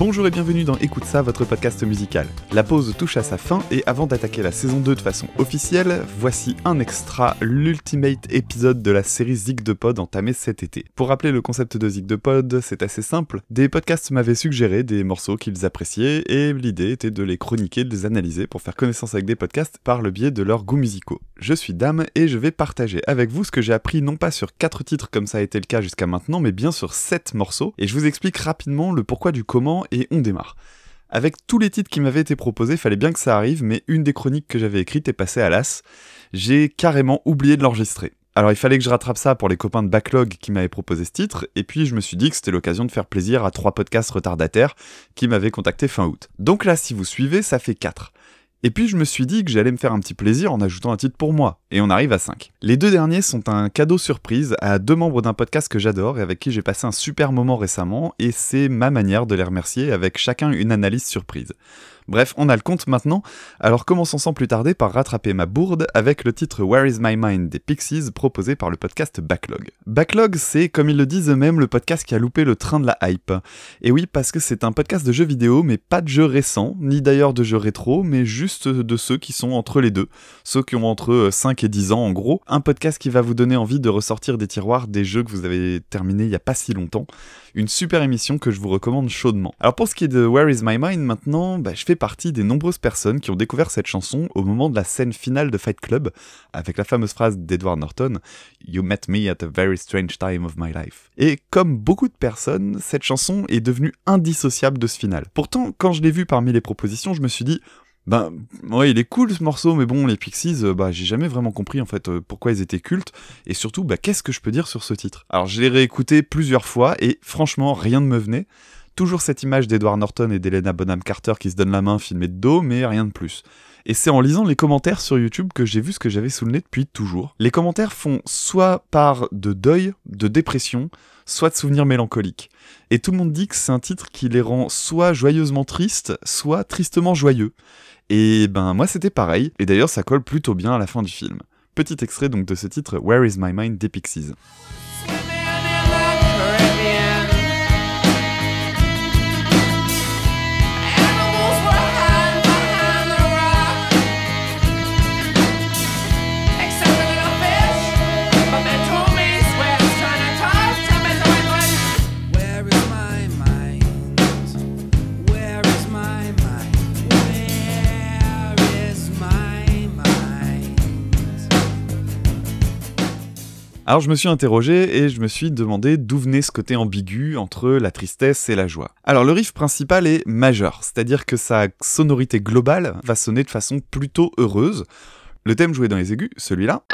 Bonjour et bienvenue dans Écoute ça, votre podcast musical. La pause touche à sa fin et avant d'attaquer la saison 2 de façon officielle, voici un extra, l'ultimate épisode de la série Zig de Pod entamée cet été. Pour rappeler le concept de Zig de Pod, c'est assez simple. Des podcasts m'avaient suggéré des morceaux qu'ils appréciaient et l'idée était de les chroniquer, de les analyser pour faire connaissance avec des podcasts par le biais de leurs goûts musicaux. Je suis Dame et je vais partager avec vous ce que j'ai appris non pas sur 4 titres comme ça a été le cas jusqu'à maintenant, mais bien sur 7 morceaux et je vous explique rapidement le pourquoi du comment et on démarre. Avec tous les titres qui m'avaient été proposés, fallait bien que ça arrive, mais une des chroniques que j'avais écrites est passée à l'as. J'ai carrément oublié de l'enregistrer. Alors il fallait que je rattrape ça pour les copains de Backlog qui m'avaient proposé ce titre, et puis je me suis dit que c'était l'occasion de faire plaisir à trois podcasts retardataires qui m'avaient contacté fin août. Donc là, si vous suivez, ça fait 4. Et puis je me suis dit que j'allais me faire un petit plaisir en ajoutant un titre pour moi, et on arrive à 5. Les deux derniers sont un cadeau surprise à deux membres d'un podcast que j'adore et avec qui j'ai passé un super moment récemment, et c'est ma manière de les remercier avec chacun une analyse surprise. Bref, on a le compte maintenant, alors commençons sans plus tarder par rattraper ma bourde avec le titre Where is My Mind des Pixies proposé par le podcast Backlog. Backlog, c'est, comme ils le disent eux-mêmes, le podcast qui a loupé le train de la hype. Et oui, parce que c'est un podcast de jeux vidéo, mais pas de jeux récents, ni d'ailleurs de jeux rétro, mais juste de ceux qui sont entre les deux, ceux qui ont entre 5 et 10 ans en gros, un podcast qui va vous donner envie de ressortir des tiroirs des jeux que vous avez terminés il y a pas si longtemps. Une super émission que je vous recommande chaudement. Alors pour ce qui est de Where is My Mind maintenant, bah, je fais partie des nombreuses personnes qui ont découvert cette chanson au moment de la scène finale de Fight Club, avec la fameuse phrase d'Edward Norton You met me at a very strange time of my life. Et comme beaucoup de personnes, cette chanson est devenue indissociable de ce final. Pourtant, quand je l'ai vue parmi les propositions, je me suis dit ben ouais, il est cool ce morceau, mais bon, les Pixies, euh, bah j'ai jamais vraiment compris en fait euh, pourquoi ils étaient cultes et surtout bah qu'est-ce que je peux dire sur ce titre? Alors je l'ai réécouté plusieurs fois et franchement rien ne me venait. Toujours cette image d'Edward Norton et d'Elena Bonham Carter qui se donnent la main filmée de dos, mais rien de plus. Et c'est en lisant les commentaires sur YouTube que j'ai vu ce que j'avais sous le nez depuis toujours. Les commentaires font soit part de deuil, de dépression, soit de souvenirs mélancoliques. Et tout le monde dit que c'est un titre qui les rend soit joyeusement tristes, soit tristement joyeux. Et ben moi c'était pareil, et d'ailleurs ça colle plutôt bien à la fin du film. Petit extrait donc de ce titre Where is my mind des Pixies. Alors je me suis interrogé et je me suis demandé d'où venait ce côté ambigu entre la tristesse et la joie. Alors le riff principal est majeur, c'est-à-dire que sa sonorité globale va sonner de façon plutôt heureuse. Le thème joué dans les aigus, celui-là.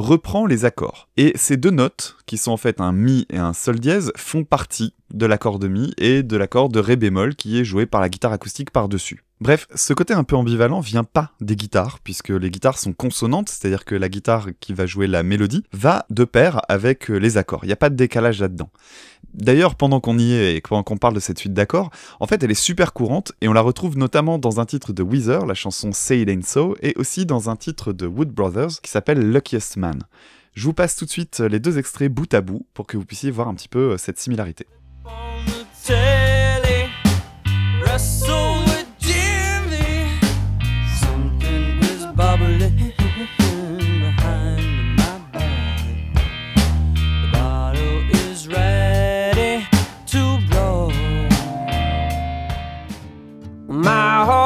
Reprend les accords. Et ces deux notes, qui sont en fait un mi et un sol dièse, font partie de l'accord de mi et de l'accord de ré bémol qui est joué par la guitare acoustique par-dessus. Bref, ce côté un peu ambivalent vient pas des guitares, puisque les guitares sont consonantes, c'est-à-dire que la guitare qui va jouer la mélodie va de pair avec les accords. Il n'y a pas de décalage là-dedans. D'ailleurs, pendant qu'on y est et pendant qu'on parle de cette suite d'accords, en fait, elle est super courante et on la retrouve notamment dans un titre de Weezer, la chanson Say It Ain't So, et aussi dans un titre de Wood Brothers qui s'appelle Luckiest Man. Je vous passe tout de suite les deux extraits bout à bout pour que vous puissiez voir un petit peu cette similarité.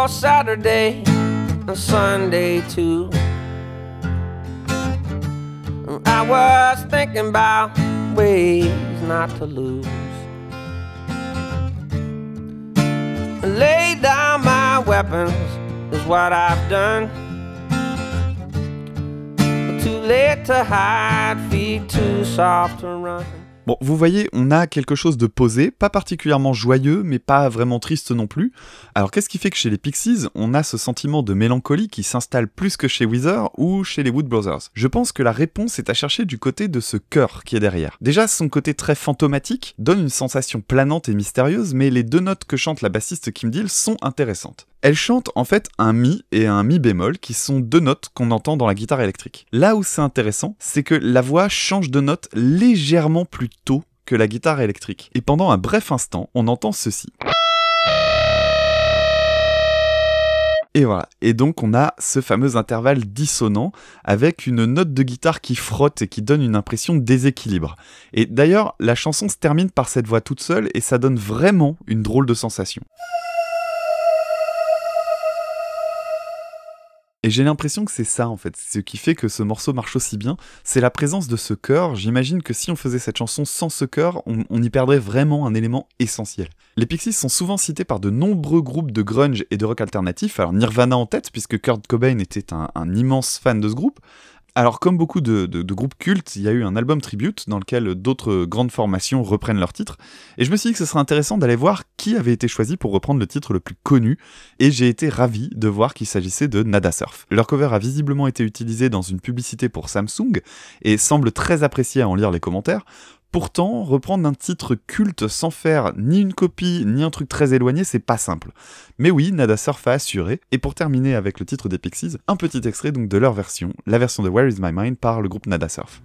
Saturday and Sunday too. I was thinking about ways not to lose. Lay down my weapons is what I've done. Too late to hide, feet too soft to run. Bon, vous voyez, on a quelque chose de posé, pas particulièrement joyeux, mais pas vraiment triste non plus. Alors qu'est-ce qui fait que chez les Pixies, on a ce sentiment de mélancolie qui s'installe plus que chez Weezer ou chez les Wood Brothers? Je pense que la réponse est à chercher du côté de ce cœur qui est derrière. Déjà, son côté très fantomatique donne une sensation planante et mystérieuse, mais les deux notes que chante la bassiste Kim Deal sont intéressantes. Elle chante en fait un mi et un mi bémol qui sont deux notes qu'on entend dans la guitare électrique. Là où c'est intéressant, c'est que la voix change de note légèrement plus tôt que la guitare électrique. Et pendant un bref instant, on entend ceci. Et voilà. Et donc on a ce fameux intervalle dissonant avec une note de guitare qui frotte et qui donne une impression de déséquilibre. Et d'ailleurs, la chanson se termine par cette voix toute seule et ça donne vraiment une drôle de sensation. Et j'ai l'impression que c'est ça en fait, ce qui fait que ce morceau marche aussi bien, c'est la présence de ce chœur. J'imagine que si on faisait cette chanson sans ce chœur, on, y perdrait vraiment un élément essentiel. Les Pixies sont souvent cités par de nombreux groupes de grunge et de rock alternatif, alors Nirvana en tête, puisque Kurt Cobain était un immense fan de ce groupe, alors, comme beaucoup de, groupes cultes, il y a eu un album tribute dans lequel d'autres grandes formations reprennent leur titre. Et je me suis dit que ce serait intéressant d'aller voir qui avait été choisi pour reprendre le titre le plus connu. Et j'ai été ravi de voir qu'il s'agissait de Nada Surf. Leur cover a visiblement été utilisé dans une publicité pour Samsung et semble très apprécié à en lire les commentaires. Pourtant, reprendre un titre culte sans faire ni une copie ni un truc très éloigné, c'est pas simple. Mais oui, Nada Surf a assuré. Et pour terminer avec le titre des Pixies, un petit extrait donc de leur version, la version de Where Is My Mind par le groupe Nada Surf.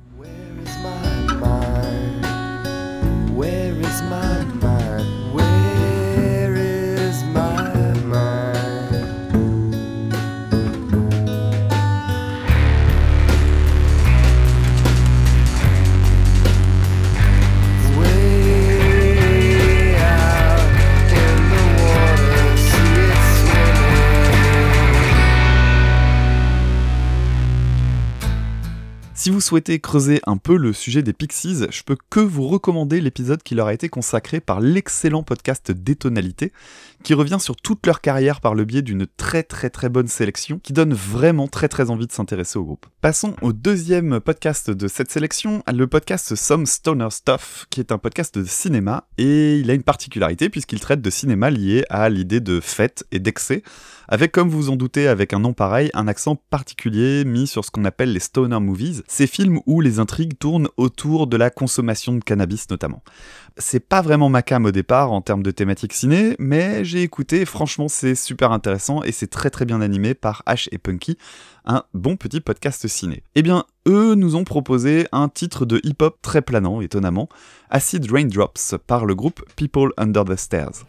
Si vous souhaitez creuser un peu le sujet des Pixies, je peux que vous recommander l'épisode qui leur a été consacré par l'excellent podcast Détonalité, qui revient sur toute leur carrière par le biais d'une très très très bonne sélection, qui donne vraiment très très envie de s'intéresser au groupe. Passons au deuxième podcast de cette sélection, le podcast Some Stoner Stuff, qui est un podcast de cinéma, et il a une particularité puisqu'il traite de cinéma lié à l'idée de fête et d'excès, avec comme vous en doutez avec un nom pareil, un accent particulier mis sur ce qu'on appelle les stoner movies, ces films où les intrigues tournent autour de la consommation de cannabis notamment. C'est pas vraiment ma cam au départ en termes de thématique ciné, mais j'ai écouté, franchement c'est super intéressant et c'est très très bien animé par Ash et Punky, un bon petit podcast ciné. Eh bien, eux nous ont proposé un titre de hip-hop très planant, étonnamment, Acid Raindrops par le groupe People Under the Stairs.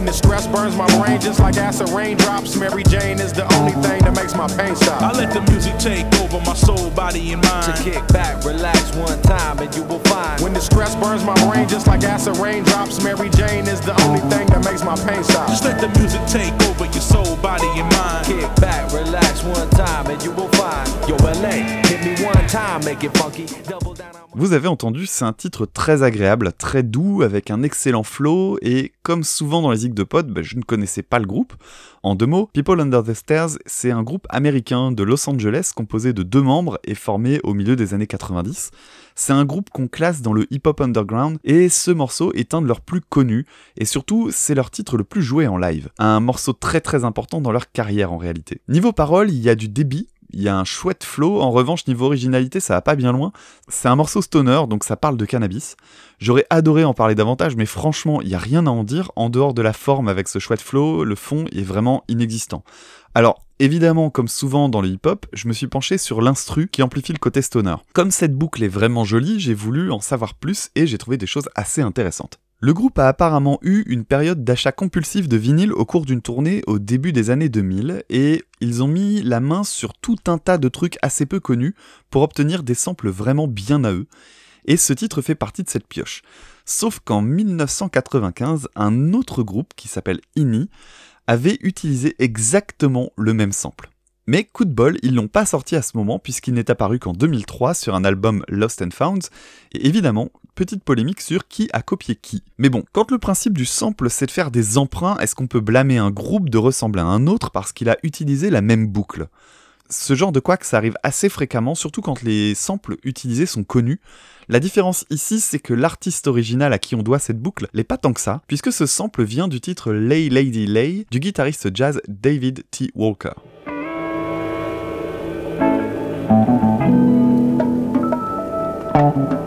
And that's to remain. What's the. When the stress burns my brain just like acid raindrops, Mary Jane is the only thing that makes my pain stop. I let the music take over my soul, body, and mind. To kick back, relax one time, and you will find. When the stress burns my brain just like acid raindrops, Mary Jane is the only thing that makes my pain stop. Just let the music take over your soul, body, and mind. Kick back, relax one time, and you will find. Yo, LA, hit me one time, make it funky. Double down. Vous avez entendu, c'est un titre très agréable, très doux, avec un excellent flow, et comme souvent dans les zigs de pod, bah, je ne connaissais pas le groupe. En deux mots, People Under the Stairs, c'est un groupe américain de Los Angeles composé de deux membres et formé au milieu des années 90. C'est un groupe qu'on classe dans le hip-hop underground, et ce morceau est un de leurs plus connus, et surtout, c'est leur titre le plus joué en live. Un morceau très très important dans leur carrière en réalité. Niveau parole, il y a du débit, il y a un chouette flow. En revanche, niveau originalité, ça va pas bien loin. C'est un morceau stoner, donc ça parle de cannabis. J'aurais adoré en parler davantage, mais franchement, il y a rien à en dire. En dehors de la forme avec ce chouette flow, le fond est vraiment inexistant. Alors, évidemment, comme souvent dans le hip-hop, je me suis penché sur l'instru qui amplifie le côté stoner. Comme cette boucle est vraiment jolie, j'ai voulu en savoir plus et j'ai trouvé des choses assez intéressantes. Le groupe a apparemment eu une période d'achat compulsif de vinyle au cours d'une tournée au début des années 2000 et ils ont mis la main sur tout un tas de trucs assez peu connus pour obtenir des samples vraiment bien à eux. Et ce titre fait partie de cette pioche. Sauf qu'en 1995, un autre groupe qui s'appelle INI avait utilisé exactement le même sample. Mais coup de bol, ils l'ont pas sorti à ce moment puisqu'il n'est apparu qu'en 2003 sur un album Lost and Found, et évidemment, petite polémique sur qui a copié qui. Mais bon, quand le principe du sample c'est de faire des emprunts, est-ce qu'on peut blâmer un groupe de ressembler à un autre parce qu'il a utilisé la même boucle? Ce genre de que ça arrive assez fréquemment, surtout quand les samples utilisés sont connus. La différence ici, c'est que l'artiste original à qui on doit cette boucle n'est pas tant que ça, puisque ce sample vient du titre Lay Lady Lay du guitariste jazz David T. Walker. Thank you.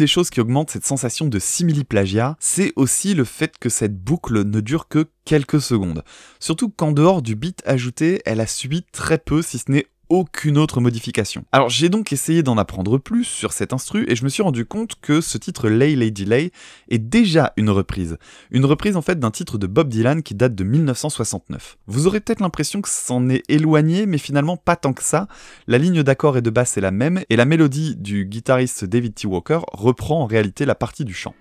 Des choses qui augmente cette sensation de simili-plagiat, c'est aussi le fait que cette boucle ne dure que quelques secondes. Surtout qu'en dehors du beat ajouté, elle a subi très peu, si ce n'est aucune autre modification. Alors j'ai donc essayé d'en apprendre plus sur cet instru et je me suis rendu compte que ce titre Lay Lady Lay est déjà une reprise. Une reprise en fait d'un titre de Bob Dylan qui date de 1969. Vous aurez peut-être l'impression que c'en est éloigné mais finalement pas tant que ça. La ligne d'accord et de basse est la même et la mélodie du guitariste David T. Walker reprend en réalité la partie du chant.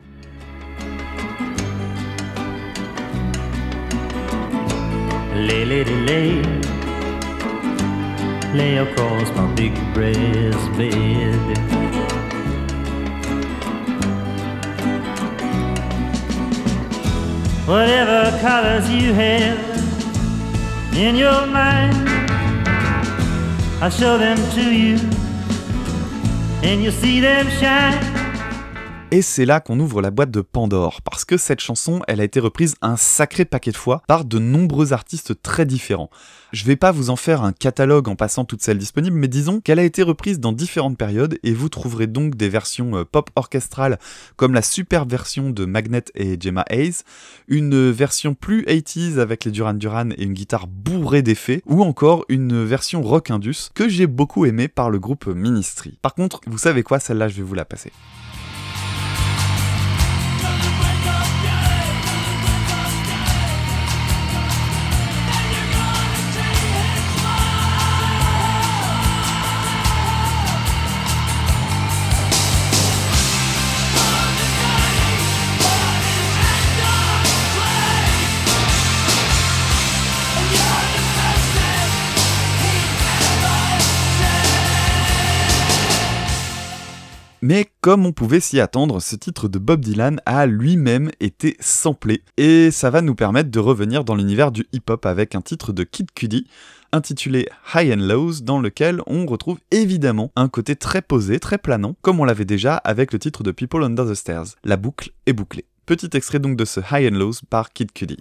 Lay across my big breast bed. Whatever colors you have in your mind, I'll show them to you, and you'll see them shine. Et c'est là qu'on ouvre la boîte de Pandore, parce que cette chanson, elle a été reprise un sacré paquet de fois par de nombreux artistes très différents. Je vais pas vous en faire un catalogue en passant toutes celles disponibles, mais disons qu'elle a été reprise dans différentes périodes, et vous trouverez donc des versions euh, pop orchestrales, comme la super version de Magnet et Gemma Hayes, une version plus 80s avec les Duran Duran et une guitare bourrée d'effets, ou encore une version rock indus que j'ai beaucoup aimé par le groupe Ministry. Par contre, vous savez quoi, celle-là je vais vous la passer. Mais comme on pouvait s'y attendre, ce titre de Bob Dylan a lui-même été samplé. Et ça va nous permettre de revenir dans l'univers du hip-hop avec un titre de Kid Cudi intitulé High and Lows dans lequel on retrouve évidemment un côté très posé, très planant, comme on l'avait déjà avec le titre de People Under the Stairs. La boucle est bouclée. Petit extrait donc de ce High and Lows par Kid Cudi.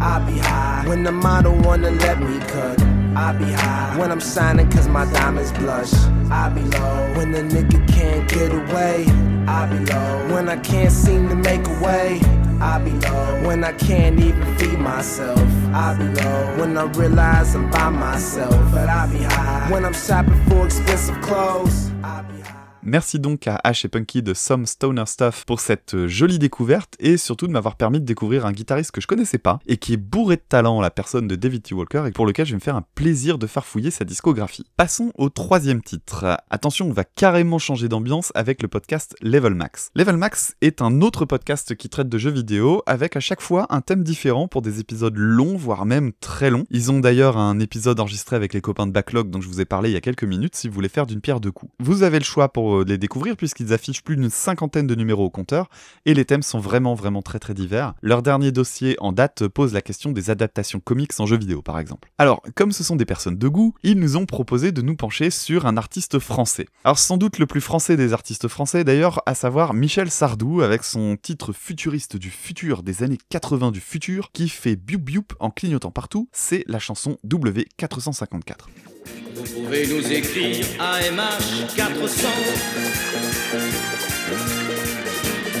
I be high. When the model wanna let me cut, I be high. When I'm shining cause my diamonds blush, I be low. When the nigga can't get away, I be low. When I can't seem to make a way, I be low. When I can't even feed myself, I be low. When I realize I'm by myself, but I be high. When I'm shopping for expensive clothes, I be high. Merci donc à Ash et Punky de Some Stoner Stuff pour cette euh, jolie découverte et surtout de m'avoir permis de découvrir un guitariste que je connaissais pas et qui est bourré de talent, la personne de David T. Walker, et pour lequel je vais me faire un plaisir de farfouiller sa discographie. Passons au troisième titre. Attention, on va carrément changer d'ambiance avec le podcast Level Max. Level Max est un autre podcast qui traite de jeux vidéo avec à chaque fois un thème différent pour des épisodes longs, voire même très longs. Ils ont d'ailleurs un épisode enregistré avec les copains de Backlog dont je vous ai parlé il y a quelques minutes si vous voulez faire d'une pierre deux coups. Vous avez le choix pour de les découvrir puisqu'ils affichent plus d'une cinquantaine de numéros au compteur et les thèmes sont vraiment vraiment très très divers. Leur dernier dossier en date pose la question des adaptations comics en jeux vidéo par exemple. Alors, comme ce sont des personnes de goût, ils nous ont proposé de nous pencher sur un artiste français. Alors sans doute le plus français des artistes français d'ailleurs, à savoir Michel Sardou avec son titre futuriste du futur des années 80 du futur qui fait bioup bioup en clignotant partout, c'est la chanson W454. Vous pouvez nous écrire AMH 400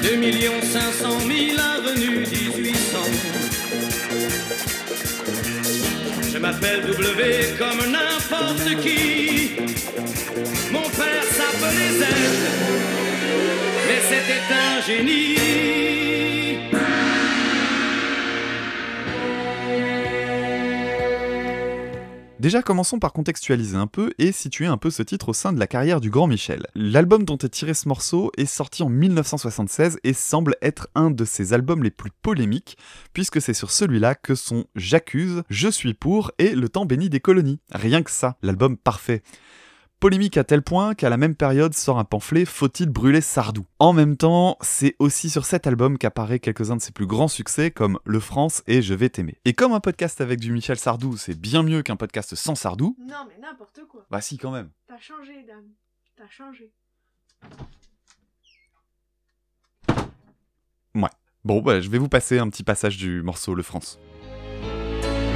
2 500 000 avenue 1800 Je m'appelle W comme n'importe qui. Mon père s'appelait Z Mais c'était un génie Déjà, commençons par contextualiser un peu et situer un peu ce titre au sein de la carrière du grand Michel. L'album dont est tiré ce morceau est sorti en 1976 et semble être un de ses albums les plus polémiques, puisque c'est sur celui-là que sont J'accuse, Je suis pour et Le temps béni des colonies. Rien que ça, l'album parfait. Polémique à tel point qu'à la même période sort un pamphlet Faut-il brûler Sardou? En même temps, c'est aussi sur cet album qu'apparaît quelques-uns de ses plus grands succès comme Le France et Je vais t'aimer. Et comme un podcast avec du Michel Sardou, c'est bien mieux qu'un podcast sans Sardou, Non, mais n'importe quoi. bah si quand même. T'as changé, dame. T'as changé. Bon, bah je vais vous passer un petit passage du morceau Le France.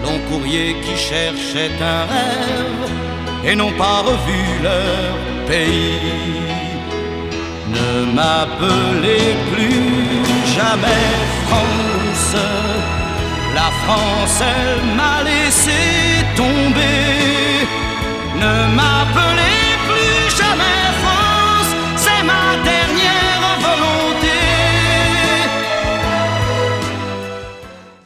Long courrier qui cherchait un rêve et n'ont pas revu leur pays. Ne m'appelez plus jamais France. La France, elle m'a laissé tomber. Ne m'appelez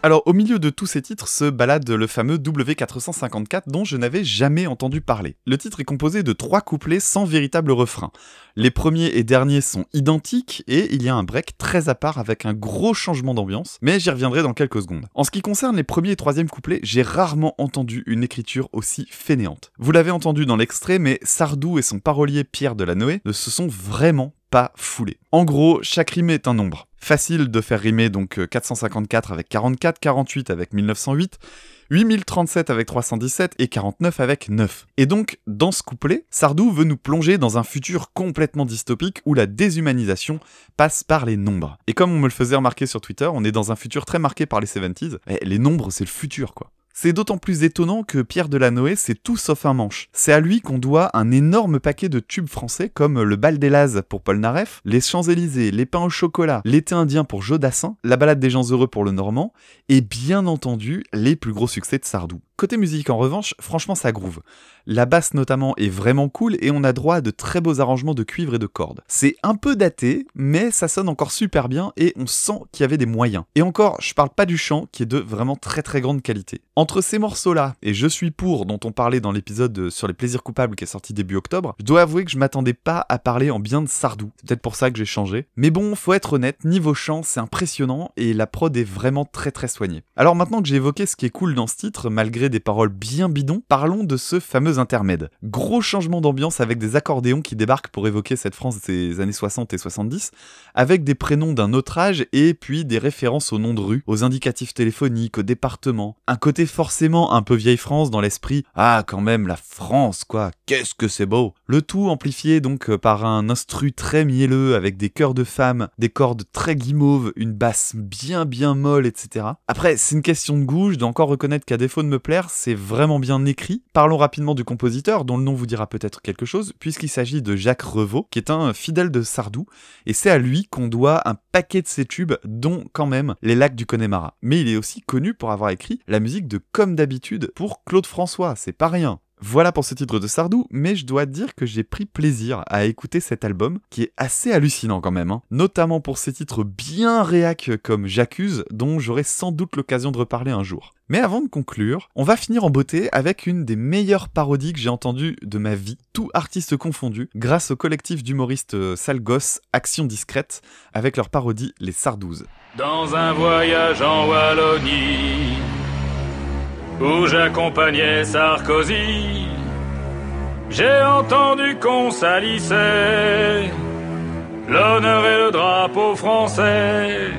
Alors, au milieu de tous ces titres se balade le fameux W454 dont je n'avais jamais entendu parler. Le titre est composé de trois couplets sans véritable refrain. Les premiers et derniers sont identiques et il y a un break très à part avec un gros changement d'ambiance, mais j'y reviendrai dans quelques secondes. En ce qui concerne les premiers et troisième couplets, j'ai rarement entendu une écriture aussi fainéante. Vous l'avez entendu dans l'extrait, mais Sardou et son parolier Pierre Delanoë ne se sont vraiment pas foulés. En gros, chaque rime est un nombre. Facile de faire rimer donc euh, 454 avec 44, 48 avec 1908, 8037 avec 317 et 49 avec 9. Et donc, dans ce couplet, Sardou veut nous plonger dans un futur complètement dystopique où la déshumanisation passe par les nombres. Et comme on me le faisait remarquer sur Twitter, on est dans un futur très marqué par les 70s. Eh, les nombres, c'est le futur, quoi. C'est d'autant plus étonnant que Pierre Delanoë, c'est tout sauf un manche. C'est à lui qu'on doit un énorme paquet de tubes français comme Le Bal des Lazes pour Paul Naref, Les Champs-Élysées, Les Pains au chocolat, L'été indien pour Jodassin, La balade des gens heureux pour le Normand, et bien entendu, les plus gros succès de Sardou. Côté musique en revanche, franchement ça groove. La basse notamment est vraiment cool et on a droit à de très beaux arrangements de cuivre et de cordes. C'est un peu daté, mais ça sonne encore super bien et on sent qu'il y avait des moyens. Et encore, je parle pas du chant qui est de vraiment très très grande qualité. Entre ces morceaux-là et Je suis pour dont on parlait dans l'épisode sur les plaisirs coupables qui est sorti début octobre, je dois avouer que je m'attendais pas à parler en bien de Sardou. C'est peut-être pour ça que j'ai changé. Mais bon, faut être honnête, niveau chant, c'est impressionnant et la prod est vraiment très très soignée. Alors maintenant que j'ai évoqué ce qui est cool dans ce titre, malgré des paroles bien bidons, parlons de ce fameux intermède. Gros changement d'ambiance avec des accordéons qui débarquent pour évoquer cette France des années 60 et 70, avec des prénoms d'un autre âge et puis des références aux noms de rues, aux indicatifs téléphoniques, aux départements. Un côté forcément un peu vieille France dans l'esprit, ah quand même la France quoi, qu'est-ce que c'est beau. Le tout amplifié donc par un instru très mielleux avec des chœurs de femmes, des cordes très guimauves, une basse bien bien molle, etc. Après, c'est une question de goût, je dois encore reconnaître qu'à défaut de me plaire, c'est vraiment bien écrit. Parlons rapidement du compositeur, dont le nom vous dira peut-être quelque chose, puisqu'il s'agit de Jacques Revaux, qui est un fidèle de Sardou, et c'est à lui qu'on doit un paquet de ses tubes, dont quand même Les Lacs du Connemara. Mais il est aussi connu pour avoir écrit la musique de Comme d'habitude pour Claude François, c'est pas rien. Voilà pour ce titre de Sardou, mais je dois dire que j'ai pris plaisir à écouter cet album, qui est assez hallucinant quand même, hein. notamment pour ses titres bien réac comme J'accuse, dont j'aurai sans doute l'occasion de reparler un jour. Mais avant de conclure, on va finir en beauté avec une des meilleures parodies que j'ai entendues de ma vie, tout artiste confondu, grâce au collectif d'humoristes euh, sale Action Discrète, avec leur parodie Les Sardouzes. Dans un voyage en Wallonie, où j'accompagnais Sarkozy, j'ai entendu qu'on salissait l'honneur et le drapeau français.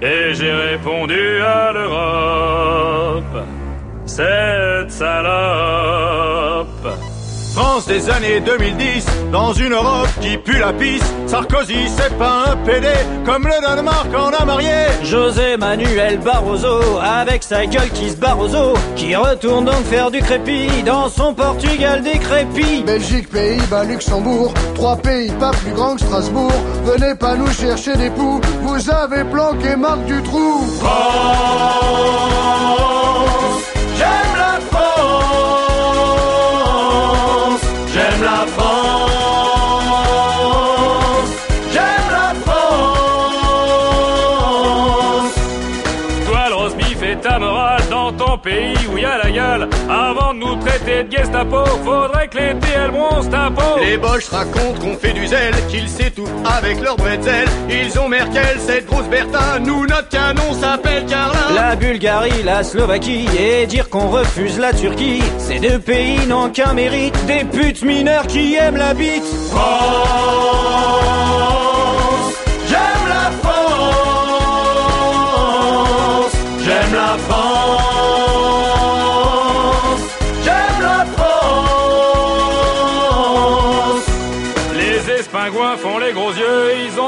Et j'ai répondu à l'Europe, cette salope. France des années 2010, dans une Europe qui pue la pisse. Sarkozy, c'est pas un PD, comme le Danemark en a marié. José Manuel Barroso, avec sa gueule qui se barroso, qui retourne donc faire du crépi dans son Portugal décrépit. Belgique, Pays-Bas, Luxembourg, trois pays pas plus grands que Strasbourg. Venez pas nous chercher des poux, vous avez planqué Marc du trou. France, de de Gestapo, faudrait que les TL bronzent ta peau. Les Boches racontent qu'on fait du zèle, qu'ils s'étouffent avec leur bretzel. Ils ont Merkel, cette grosse Bertha, nous notre canon s'appelle Carla. La Bulgarie, la Slovaquie, et dire qu'on refuse la Turquie. Ces deux pays n'ont qu'un mérite, des putes mineures qui aiment la bite.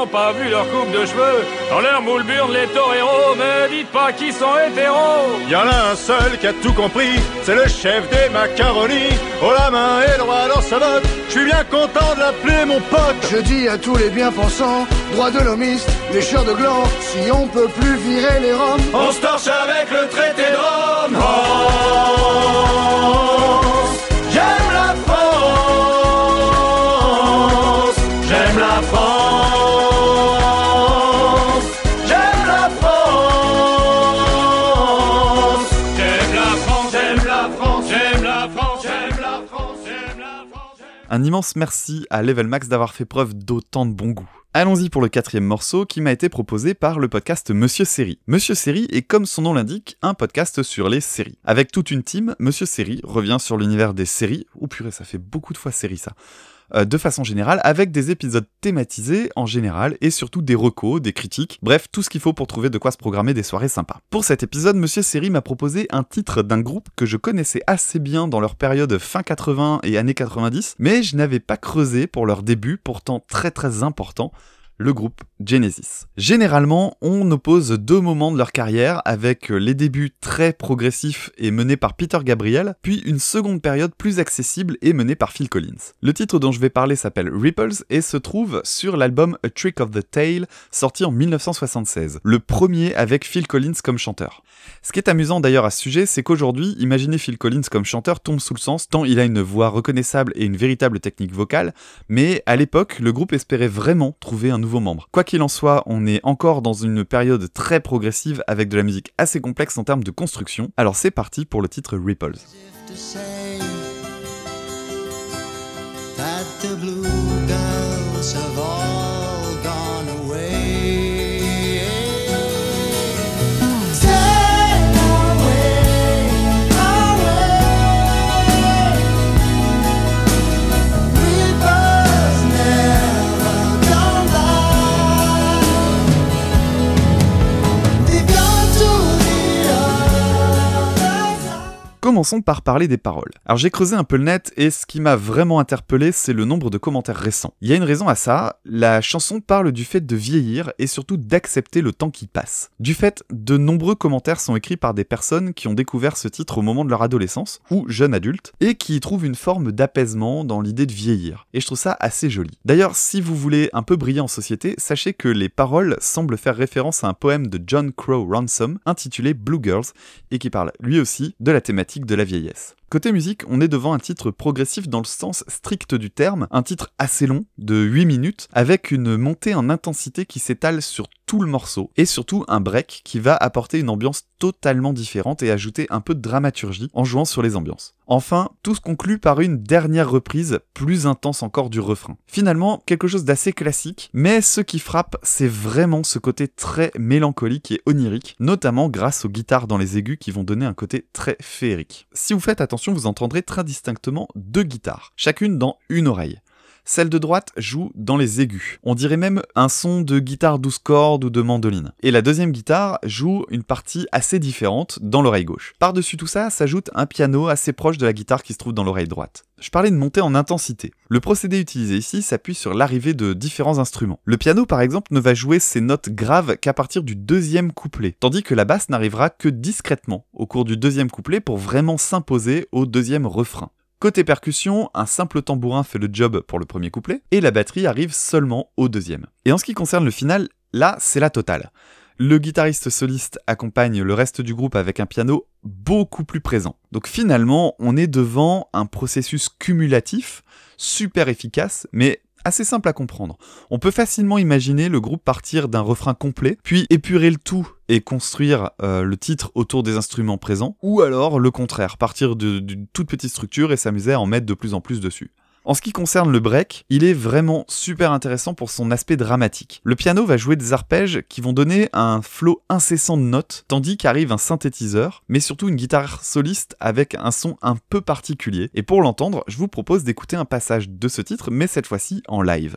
Pas vu leur coupe de cheveux. Dans leur moule burne, les toreros, me dites pas qu'ils sont hétéros. Y en a un seul qui a tout compris, c'est le chef des macaronis. Oh la main et droit dans sa botte, je suis bien content de l'appeler mon pote. Je dis à tous les bien-pensants, droits de l'homiste, lécheurs de gland, si on peut plus virer les roms. On se torche avec le traité de Rome. France, Un immense merci à Level Max d'avoir fait preuve d'autant de bon goût. Allons-y pour le quatrième morceau qui m'a été proposé par le podcast Monsieur Série. Monsieur Série est comme son nom l'indique, un podcast sur les séries. Avec toute une team, Monsieur Série revient sur l'univers des séries, ou purée ça fait beaucoup de fois série ça, euh, de façon générale, avec des épisodes thématisés en général, et surtout des recos, des critiques, bref, tout ce qu'il faut pour trouver de quoi se programmer des soirées sympas. Pour cet épisode, Monsieur Série m'a proposé un titre d'un groupe que je connaissais assez bien dans leur période fin 80 et années 90, mais je n'avais pas creusé pour leur début, pourtant très très important, le groupe Genesis. Généralement, on oppose deux moments de leur carrière avec les débuts très progressifs et menés par Peter Gabriel, puis une seconde période plus accessible et menée par Phil Collins. Le titre dont je vais parler s'appelle Ripples et se trouve sur l'album A Trick of the Tail, sorti en 1976, le premier avec Phil Collins comme chanteur. Ce qui est amusant d'ailleurs à ce sujet, c'est qu'aujourd'hui, imaginer Phil Collins comme chanteur tombe sous le sens tant il a une voix reconnaissable et une véritable technique vocale, mais à l'époque, le groupe espérait vraiment trouver un nouveau membre. Qu'il en soit, on est encore dans une période très progressive avec de la musique assez complexe en termes de construction. Alors c'est parti pour le titre Ripples. Commençons par parler des paroles. Alors j'ai creusé un peu le net et ce qui m'a vraiment interpellé, c'est le nombre de commentaires récents. Il y a une raison à ça, la chanson parle du fait de vieillir et surtout d'accepter le temps qui passe. Du fait, de nombreux commentaires sont écrits par des personnes qui ont découvert ce titre au moment de leur adolescence ou jeune adulte et qui trouvent une forme d'apaisement dans l'idée de vieillir. Et je trouve ça assez joli. D'ailleurs, si vous voulez un peu briller en société, sachez que les paroles semblent faire référence à un poème de John Crow Ransom intitulé Blue Girls et qui parle lui aussi de la thématique de la vieillesse. Côté musique, on est devant un titre progressif dans le sens strict du terme, un titre assez long, de 8 minutes, avec une montée en intensité qui s'étale sur tout le morceau, et surtout un break qui va apporter une ambiance totalement différente et ajouter un peu de dramaturgie en jouant sur les ambiances. Enfin, tout se conclut par une dernière reprise, plus intense encore du refrain. Finalement, quelque chose d'assez classique, mais ce qui frappe, c'est vraiment ce côté très mélancolique et onirique, notamment grâce aux guitares dans les aigus qui vont donner un côté très féerique. Si vous faites attention, vous entendrez très distinctement deux guitares, chacune dans une oreille. Celle de droite joue dans les aigus. On dirait même un son de guitare 12 cordes ou de mandoline. Et la deuxième guitare joue une partie assez différente dans l'oreille gauche. Par-dessus tout ça, s'ajoute un piano assez proche de la guitare qui se trouve dans l'oreille droite. Je parlais de montée en intensité. Le procédé utilisé ici s'appuie sur l'arrivée de différents instruments. Le piano par exemple ne va jouer ses notes graves qu'à partir du deuxième couplet, tandis que la basse n'arrivera que discrètement au cours du deuxième couplet pour vraiment s'imposer au deuxième refrain. Côté percussion, un simple tambourin fait le job pour le premier couplet, et la batterie arrive seulement au deuxième. Et en ce qui concerne le final, là, c'est la totale. Le guitariste soliste accompagne le reste du groupe avec un piano beaucoup plus présent. Donc finalement, on est devant un processus cumulatif, super efficace, mais assez simple à comprendre. On peut facilement imaginer le groupe partir d'un refrain complet, puis épurer le tout et construire euh, le titre autour des instruments présents, ou alors le contraire, partir d'une toute petite structure et s'amuser à en mettre de plus en plus dessus. En ce qui concerne le break, il est vraiment super intéressant pour son aspect dramatique. Le piano va jouer des arpèges qui vont donner un flot incessant de notes, tandis qu'arrive un synthétiseur, mais surtout une guitare soliste avec un son un peu particulier. Et pour l'entendre, je vous propose d'écouter un passage de ce titre, mais cette fois-ci en live.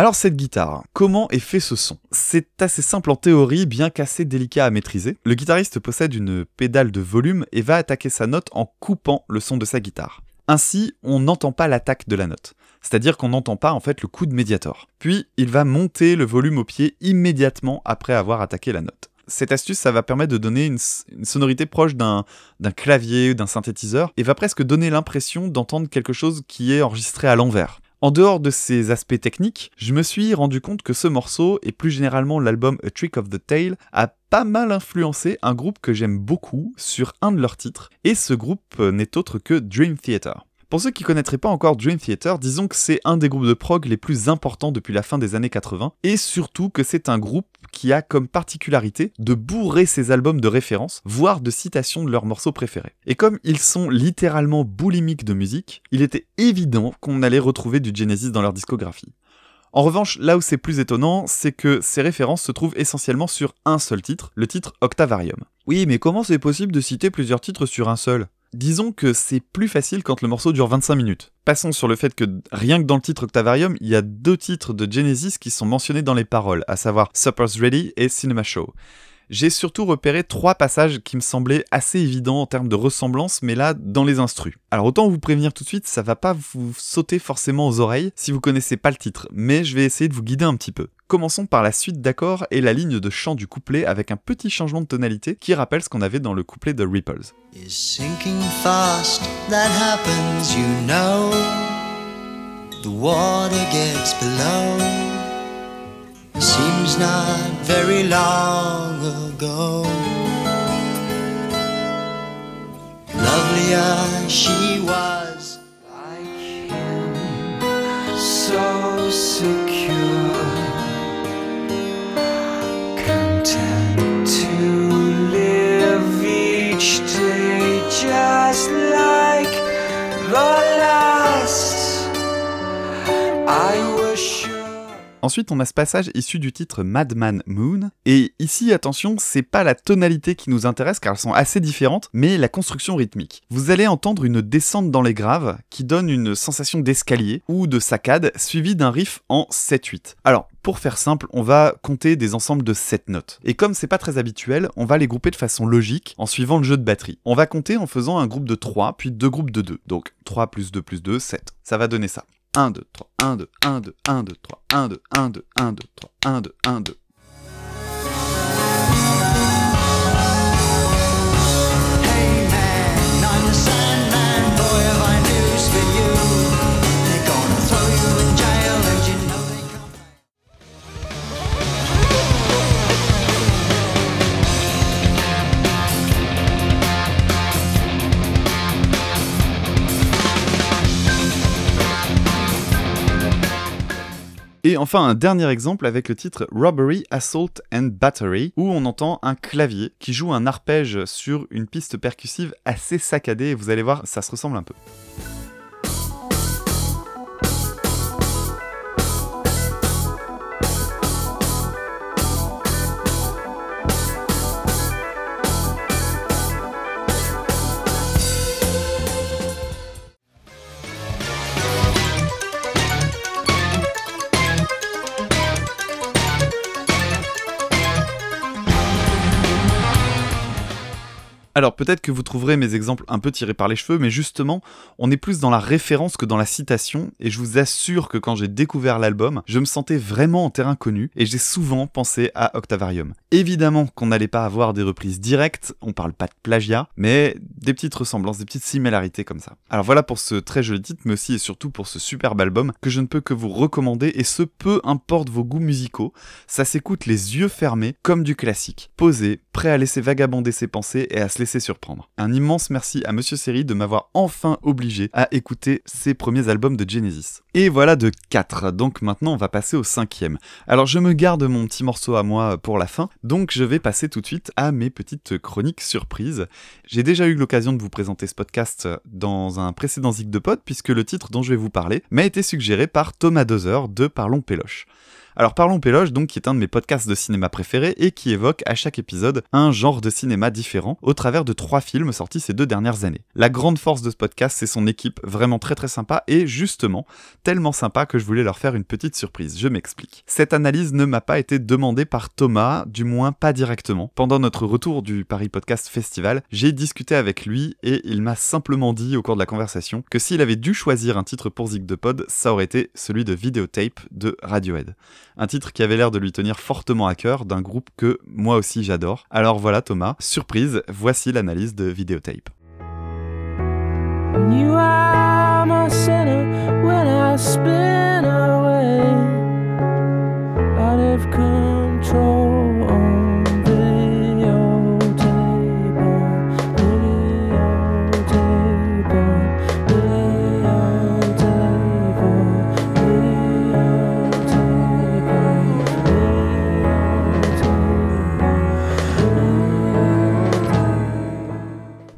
Alors cette guitare, comment est fait ce son? C'est assez simple en théorie, bien qu'assez délicat à maîtriser. Le guitariste possède une pédale de volume et va attaquer sa note en coupant le son de sa guitare. Ainsi, on n'entend pas l'attaque de la note. C'est-à-dire qu'on n'entend pas en fait le coup de médiator. Puis, il va monter le volume au pied immédiatement après avoir attaqué la note. Cette astuce, ça va permettre de donner une, une sonorité proche d'un clavier ou d'un synthétiseur et va presque donner l'impression d'entendre quelque chose qui est enregistré à l'envers. En dehors de ces aspects techniques, je me suis rendu compte que ce morceau, et plus généralement l'album A Trick of the Tail, a pas mal influencé un groupe que j'aime beaucoup sur un de leurs titres, et ce groupe n'est autre que Dream Theater. Pour ceux qui connaîtraient pas encore Dream Theater, disons que c'est un des groupes de prog les plus importants depuis la fin des années 80, et surtout que c'est un groupe qui a comme particularité de bourrer ses albums de référence, voire de citations de leurs morceaux préférés. Et comme ils sont littéralement boulimiques de musique, il était évident qu'on allait retrouver du Genesis dans leur discographie. En revanche, là où c'est plus étonnant, c'est que ces références se trouvent essentiellement sur un seul titre, le titre Octavarium. Oui, mais comment c'est possible de citer plusieurs titres sur un seul? Disons que c'est plus facile quand le morceau dure 25 minutes. Passons sur le fait que rien que dans le titre Octavarium, il y a deux titres de Genesis qui sont mentionnés dans les paroles, à savoir Supper's Ready et Cinema Show. J'ai surtout repéré trois passages qui me semblaient assez évidents en termes de ressemblance, mais là, dans les instrus. Alors autant vous prévenir tout de suite, ça va pas vous sauter forcément aux oreilles si vous connaissez pas le titre, mais je vais essayer de vous guider un petit peu. Commençons par la suite d'accords et la ligne de chant du couplet avec un petit changement de tonalité qui rappelle ce qu'on avait dans le couplet de Ripples. The water gets. Seems not very long ago. Lovely as she was. Like him, so secure. Content to live each day just like the last. I sure. Ensuite, on a ce passage issu du titre Madman Moon. Et ici, attention, c'est pas la tonalité qui nous intéresse car elles sont assez différentes, mais la construction rythmique. Vous allez entendre une descente dans les graves qui donne une sensation d'escalier ou de saccade suivie d'un riff en 7-8. Alors, pour faire simple, on va compter des ensembles de 7 notes. Et comme c'est pas très habituel, on va les grouper de façon logique en suivant le jeu de batterie. On va compter en faisant un groupe de 3, puis deux groupes de 2. Donc 3 plus 2 plus 2, 7. Ça va donner ça. 1, 2, 3, 1, 2, 1, 2, 1, 2, 3, 1, 2, 1, 2, 1, 2, 3, 1, 2, 1, 2. Et enfin un dernier exemple avec le titre Robbery, Assault and Battery, où on entend un clavier qui joue un arpège sur une piste percussive assez saccadée, et vous allez voir, ça se ressemble un peu. Alors peut-être que vous trouverez mes exemples un peu tirés par les cheveux, mais justement, on est plus dans la référence que dans la citation, et je vous assure que quand j'ai découvert l'album, je me sentais vraiment en terrain connu, et j'ai souvent pensé à Octavarium. Évidemment qu'on n'allait pas avoir des reprises directes, on parle pas de plagiat, mais des petites ressemblances, des petites similarités comme ça. Alors voilà pour ce très joli titre, mais aussi et surtout pour ce superbe album que je ne peux que vous recommander, et ce peu importe vos goûts musicaux, ça s'écoute les yeux fermés comme du classique, posé, prêt à laisser vagabonder ses pensées et à se laisser surprendre. Un immense merci à Monsieur Seri de m'avoir enfin obligé à écouter ses premiers albums de Genesis. Et voilà de 4, donc maintenant on va passer au cinquième. Alors je me garde mon petit morceau à moi pour la fin, donc je vais passer tout de suite à mes petites chroniques surprises. J'ai déjà eu l'occasion de vous présenter ce podcast dans un précédent Zig de Pod, puisque le titre dont je vais vous parler m'a été suggéré par Thomas Dozer de Parlons Péloche. Alors Parlons Péloge, donc, qui est un de mes podcasts de cinéma préférés et qui évoque à chaque épisode un genre de cinéma différent au travers de trois films sortis ces deux dernières années. La grande force de ce podcast, c'est son équipe, vraiment très très sympa et justement tellement sympa que je voulais leur faire une petite surprise. Je m'explique. Cette analyse ne m'a pas été demandée par Thomas, du moins pas directement. Pendant notre retour du Paris Podcast Festival, j'ai discuté avec lui et il m'a simplement dit au cours de la conversation que s'il avait dû choisir un titre pour Zig de Pod, ça aurait été celui de Videotape de Radiohead un titre qui avait l'air de lui tenir fortement à cœur d'un groupe que moi aussi j'adore. Alors voilà Thomas, surprise, voici l'analyse de Videotape.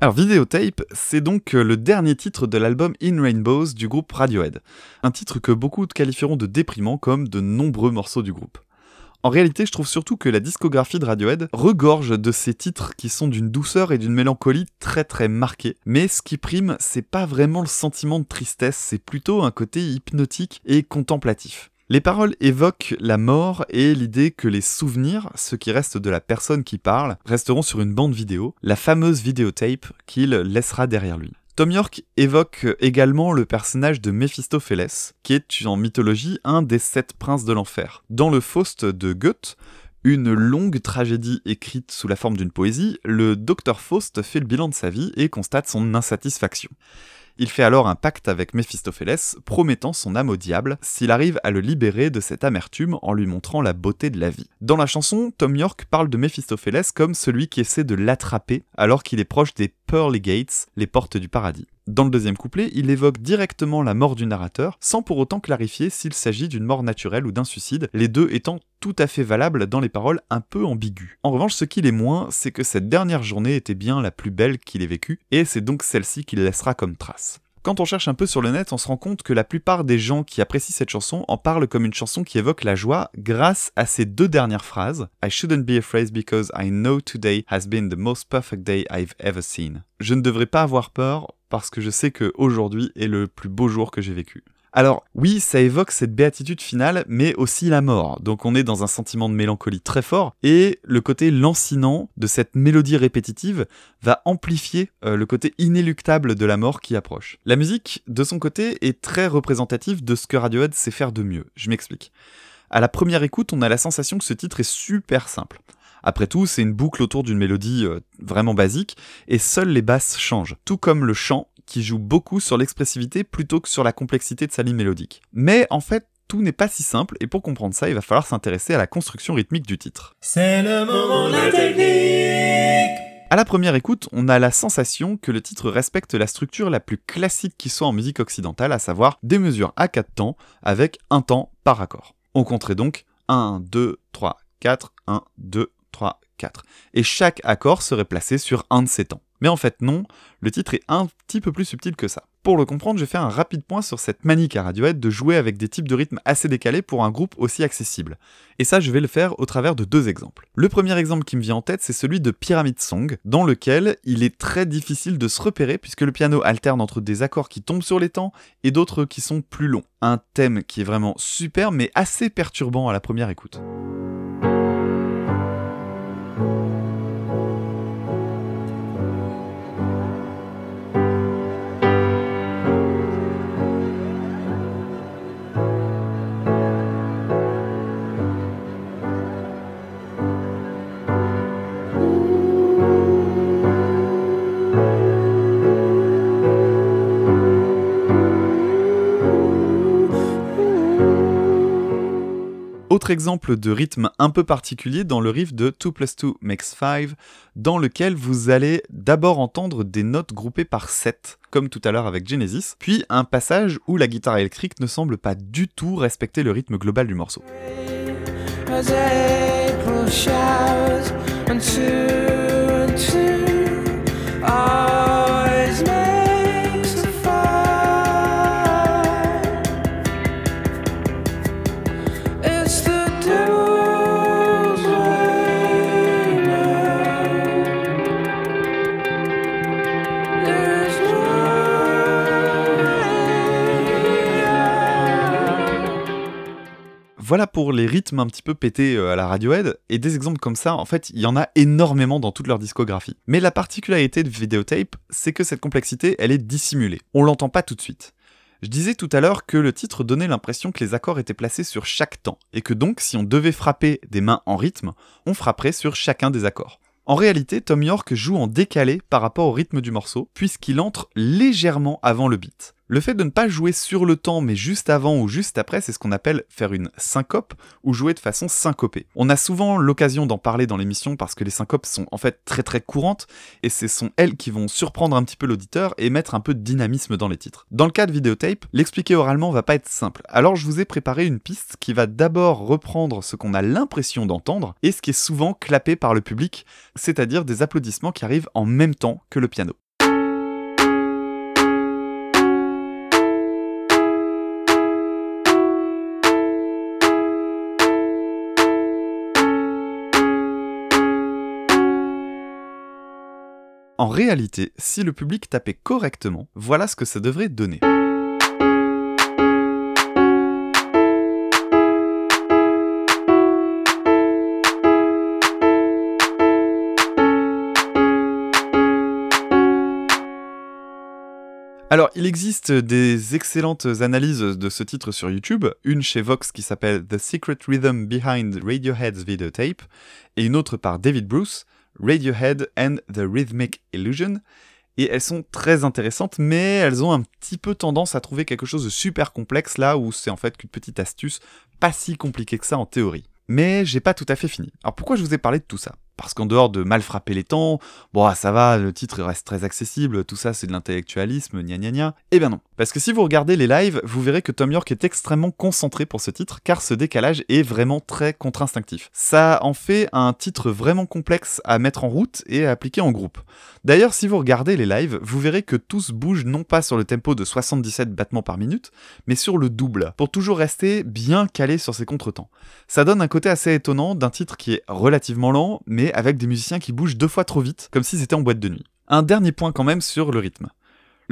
Alors Videotape, c'est donc euh, le dernier titre de l'album In Rainbows du groupe Radiohead. Un titre que beaucoup qualifieront de déprimant comme de nombreux morceaux du groupe. En réalité, je trouve surtout que la discographie de Radiohead regorge de ces titres qui sont d'une douceur et d'une mélancolie très très marquées. Mais ce qui prime, c'est pas vraiment le sentiment de tristesse, c'est plutôt un côté hypnotique et contemplatif. Les paroles évoquent la mort et l'idée que les souvenirs, ce qui reste de la personne qui parle, resteront sur une bande vidéo, la fameuse vidéotape qu'il laissera derrière lui. Tom York évoque également le personnage de Méphistophélès, qui est en mythologie un des sept princes de l'enfer. Dans le Faust de Goethe, une longue tragédie écrite sous la forme d'une poésie, le docteur Faust fait le bilan de sa vie et constate son insatisfaction. Il fait alors un pacte avec Méphistophélès, promettant son âme au diable s'il arrive à le libérer de cette amertume en lui montrant la beauté de la vie. Dans la chanson, Tom York parle de Méphistophélès comme celui qui essaie de l'attraper alors qu'il est proche des Pearly Gates, les portes du paradis. Dans le deuxième couplet, il évoque directement la mort du narrateur, sans pour autant clarifier s'il s'agit d'une mort naturelle ou d'un suicide, les deux étant tout à fait valables dans les paroles un peu ambiguës. En revanche, ce qu'il est moins, c'est que cette dernière journée était bien la plus belle qu'il ait vécue, et c'est donc celle-ci qu'il laissera comme trace. Quand on cherche un peu sur le net, on se rend compte que la plupart des gens qui apprécient cette chanson en parlent comme une chanson qui évoque la joie grâce à ces deux dernières phrases I shouldn't be afraid because I know today has been the most perfect day I've ever seen. Je ne devrais pas avoir peur parce que je sais que aujourd'hui est le plus beau jour que j'ai vécu. Alors oui, ça évoque cette béatitude finale, mais aussi la mort. Donc on est dans un sentiment de mélancolie très fort, et le côté lancinant de cette mélodie répétitive va amplifier euh, le côté inéluctable de la mort qui approche. La musique, de son côté, est très représentative de ce que Radiohead sait faire de mieux. Je m'explique. À la première écoute, on a la sensation que ce titre est super simple. Après tout, c'est une boucle autour d'une mélodie euh, vraiment basique, et seules les basses changent, tout comme le chant qui joue beaucoup sur l'expressivité plutôt que sur la complexité de sa ligne mélodique. Mais en fait, tout n'est pas si simple, et pour comprendre ça, il va falloir s'intéresser à la construction rythmique du titre. C'est le moment de la technique À la première écoute, on a la sensation que le titre respecte la structure la plus classique qui soit en musique occidentale, à savoir des mesures à 4 temps avec un temps par accord. On compterait donc 1, 2, 3, 4, 1, 2, 3, 4. Et chaque accord serait placé sur un de ces temps. Mais en fait non, le titre est un petit peu plus subtil que ça. Pour le comprendre, je vais faire un rapide point sur cette manie qu'a Radiohead de jouer avec des types de rythmes assez décalés pour un groupe aussi accessible. Et ça, je vais le faire au travers de deux exemples. Le premier exemple qui me vient en tête, c'est celui de Pyramid Song, dans lequel il est très difficile de se repérer puisque le piano alterne entre des accords qui tombent sur les temps et d'autres qui sont plus longs. Un thème qui est vraiment super mais assez perturbant à la première écoute. Autre exemple de rythme un peu particulier dans le riff de 2 plus 2 makes 5, dans lequel vous allez d'abord entendre des notes groupées par 7, comme tout à l'heure avec Genesis, puis un passage où la guitare électrique ne semble pas du tout respecter le rythme global du morceau. Voilà pour les rythmes un petit peu pétés euh, à la Radiohead, et des exemples comme ça, en fait, il y en a énormément dans toute leur discographie. Mais la particularité de Videotape, c'est que cette complexité, elle est dissimulée. On l'entend pas tout de suite. Je disais tout à l'heure que le titre donnait l'impression que les accords étaient placés sur chaque temps, et que donc si on devait frapper des mains en rythme, on frapperait sur chacun des accords. En réalité, Tom York joue en décalé par rapport au rythme du morceau, puisqu'il entre légèrement avant le beat. Le fait de ne pas jouer sur le temps mais juste avant ou juste après, c'est ce qu'on appelle faire une syncope ou jouer de façon syncopée. On a souvent l'occasion d'en parler dans l'émission parce que les syncopes sont en fait très très courantes et ce sont elles qui vont surprendre un petit peu l'auditeur et mettre un peu de dynamisme dans les titres. Dans le cas de vidéotape, l'expliquer oralement va pas être simple. Alors je vous ai préparé une piste qui va d'abord reprendre ce qu'on a l'impression d'entendre et ce qui est souvent clapé par le public, c'est-à-dire des applaudissements qui arrivent en même temps que le piano. En réalité, si le public tapait correctement, voilà ce que ça devrait donner. Alors, il existe des excellentes analyses de ce titre sur YouTube, une chez Vox qui s'appelle The Secret Rhythm Behind Radiohead's Videotape, et une autre par David Bruce, Radiohead and the Rhythmic Illusion, et elles sont très intéressantes, mais elles ont un petit peu tendance à trouver quelque chose de super complexe là où c'est en fait qu'une petite astuce pas si compliquée que ça en théorie. Mais j'ai pas tout à fait fini. Alors pourquoi je vous ai parlé de tout ça? Parce qu'en dehors de mal frapper les temps, bon, ah, ça va, le titre reste très accessible, tout ça c'est de l'intellectualisme, gna gna gna. Eh bien non. Parce que si vous regardez les lives, vous verrez que Tom York est extrêmement concentré pour ce titre, car ce décalage est vraiment très contre-instinctif. Ça en fait un titre vraiment complexe à mettre en route et à appliquer en groupe. D'ailleurs, si vous regardez les lives, vous verrez que tous bougent non pas sur le tempo de 77 battements par minute, mais sur le double, pour toujours rester bien calé sur ses contretemps. Ça donne un côté assez étonnant d'un titre qui est relativement lent, mais avec des musiciens qui bougent deux fois trop vite, comme s'ils étaient en boîte de nuit. Un dernier point quand même sur le rythme.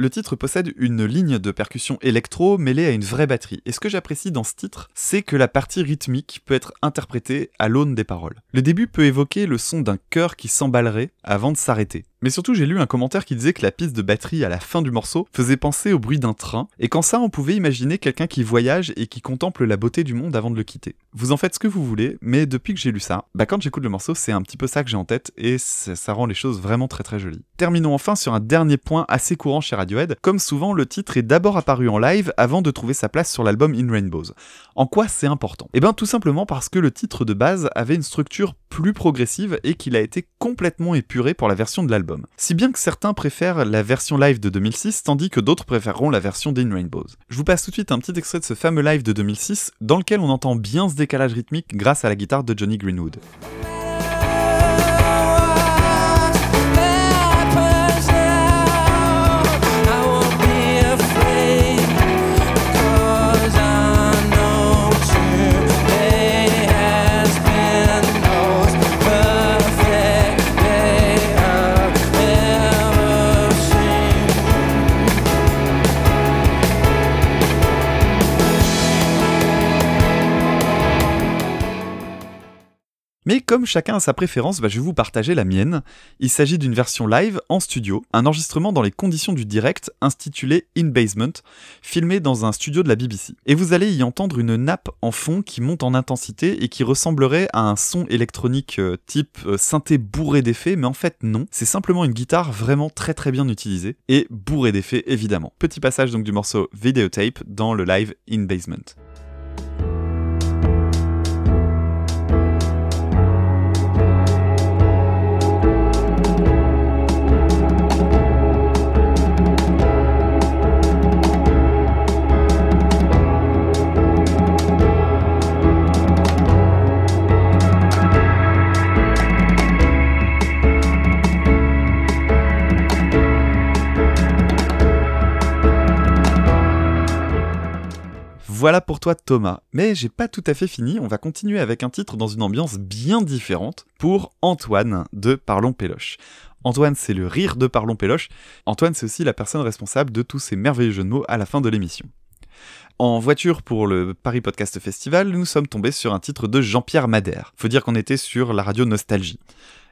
Le titre possède une ligne de percussion électro mêlée à une vraie batterie. Et ce que j'apprécie dans ce titre, c'est que la partie rythmique peut être interprétée à l'aune des paroles. Le début peut évoquer le son d'un cœur qui s'emballerait avant de s'arrêter. Mais surtout, j'ai lu un commentaire qui disait que la piste de batterie à la fin du morceau faisait penser au bruit d'un train, et qu'en ça, on pouvait imaginer quelqu'un qui voyage et qui contemple la beauté du monde avant de le quitter. Vous en faites ce que vous voulez, mais depuis que j'ai lu ça, bah quand j'écoute le morceau, c'est un petit peu ça que j'ai en tête, et ça, ça rend les choses vraiment très très jolies. Terminons enfin sur un dernier point assez courant chez Radiohead. Comme souvent, le titre est d'abord apparu en live avant de trouver sa place sur l'album In Rainbows. En quoi c'est important? Eh bien tout simplement parce que le titre de base avait une structure plus progressive et qu'il a été complètement épuré pour la version de l'album. Si bien que certains préfèrent la version live de 2006 tandis que d'autres préféreront la version d'In Rainbows. Je vous passe tout de suite un petit extrait de ce fameux live de 2006 dans lequel on entend bien ce décalage rythmique grâce à la guitare de Johnny Greenwood. Comme chacun a sa préférence, bah, je vais vous partager la mienne. Il s'agit d'une version live en studio, un enregistrement dans les conditions du direct intitulé In Basement, filmé dans un studio de la BBC. Et vous allez y entendre une nappe en fond qui monte en intensité et qui ressemblerait à un son électronique euh, type euh, synthé bourré d'effets, mais en fait non, c'est simplement une guitare vraiment très très bien utilisée et bourré d'effets évidemment. Petit passage donc du morceau Videotape dans le live In Basement. Voilà pour toi Thomas. Mais j'ai pas tout à fait fini, on va continuer avec un titre dans une ambiance bien différente pour Antoine de Parlons Péloche. Antoine, c'est le rire de Parlons Péloche. Antoine, c'est aussi la personne responsable de tous ces merveilleux jeux de mots à la fin de l'émission. En voiture pour le Paris Podcast Festival, nous sommes tombés sur un titre de Jean-Pierre Madère. Faut dire qu'on était sur la radio Nostalgie.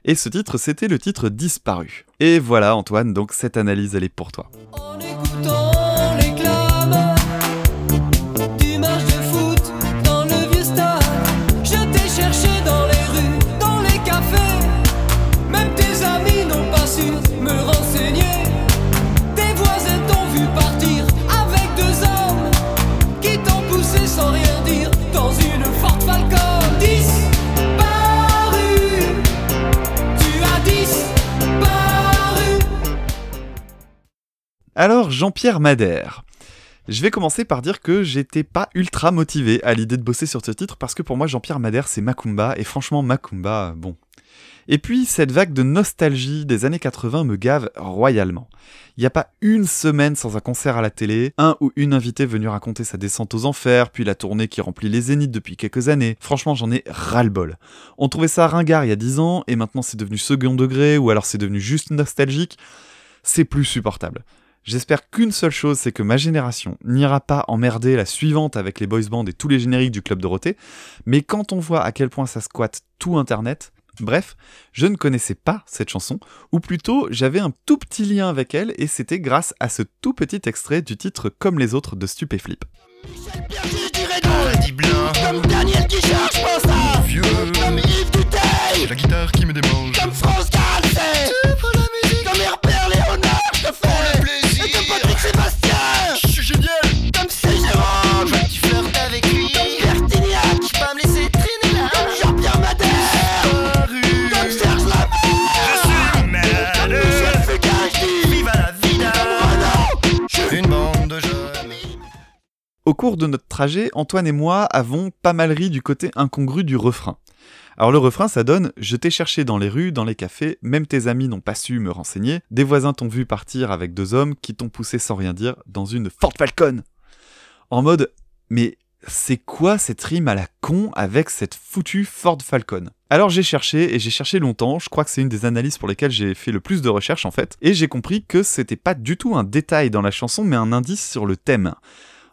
Et ce titre, c'était le titre Disparu. Et voilà Antoine, donc cette analyse, elle est pour toi. Écoutant Alors Jean-Pierre Madère. Je vais commencer par dire que j'étais pas ultra motivé à l'idée de bosser sur ce titre parce que pour moi Jean-Pierre Madère c'est Macumba et franchement Macumba, bon. Et puis cette vague de nostalgie des années 80 me gave royalement. Il n'y a pas une semaine sans un concert à la télé, un ou une invitée venue raconter sa descente aux enfers, puis la tournée qui remplit les zéniths depuis quelques années. Franchement j'en ai ras-le-bol. On trouvait ça ringard il y a 10 ans et maintenant c'est devenu second degré ou alors c'est devenu juste nostalgique. C'est plus supportable. J'espère qu'une seule chose, c'est que ma génération n'ira pas emmerder la suivante avec les boys bands et tous les génériques du Club Dorothée, mais quand on voit à quel point ça squatte tout Internet, bref, je ne connaissais pas cette chanson, ou plutôt j'avais un tout petit lien avec elle, et c'était grâce à ce tout petit extrait du titre Comme les autres de Stupéflip. Comme Daniel qui cherche, je pense à Vieux Comme Yves Duteil La guitare qui me démange. Comme France Au cours de notre trajet, Antoine et moi avons pas mal ri du côté incongru du refrain. Alors le refrain, ça donne Je t'ai cherché dans les rues, dans les cafés, même tes amis n'ont pas su me renseigner, des voisins t'ont vu partir avec deux hommes qui t'ont poussé sans rien dire dans une Ford Falcon. En mode Mais c'est quoi cette rime à la con avec cette foutue Ford Falcon? Alors j'ai cherché et j'ai cherché longtemps, je crois que c'est une des analyses pour lesquelles j'ai fait le plus de recherches en fait, et j'ai compris que c'était pas du tout un détail dans la chanson mais un indice sur le thème.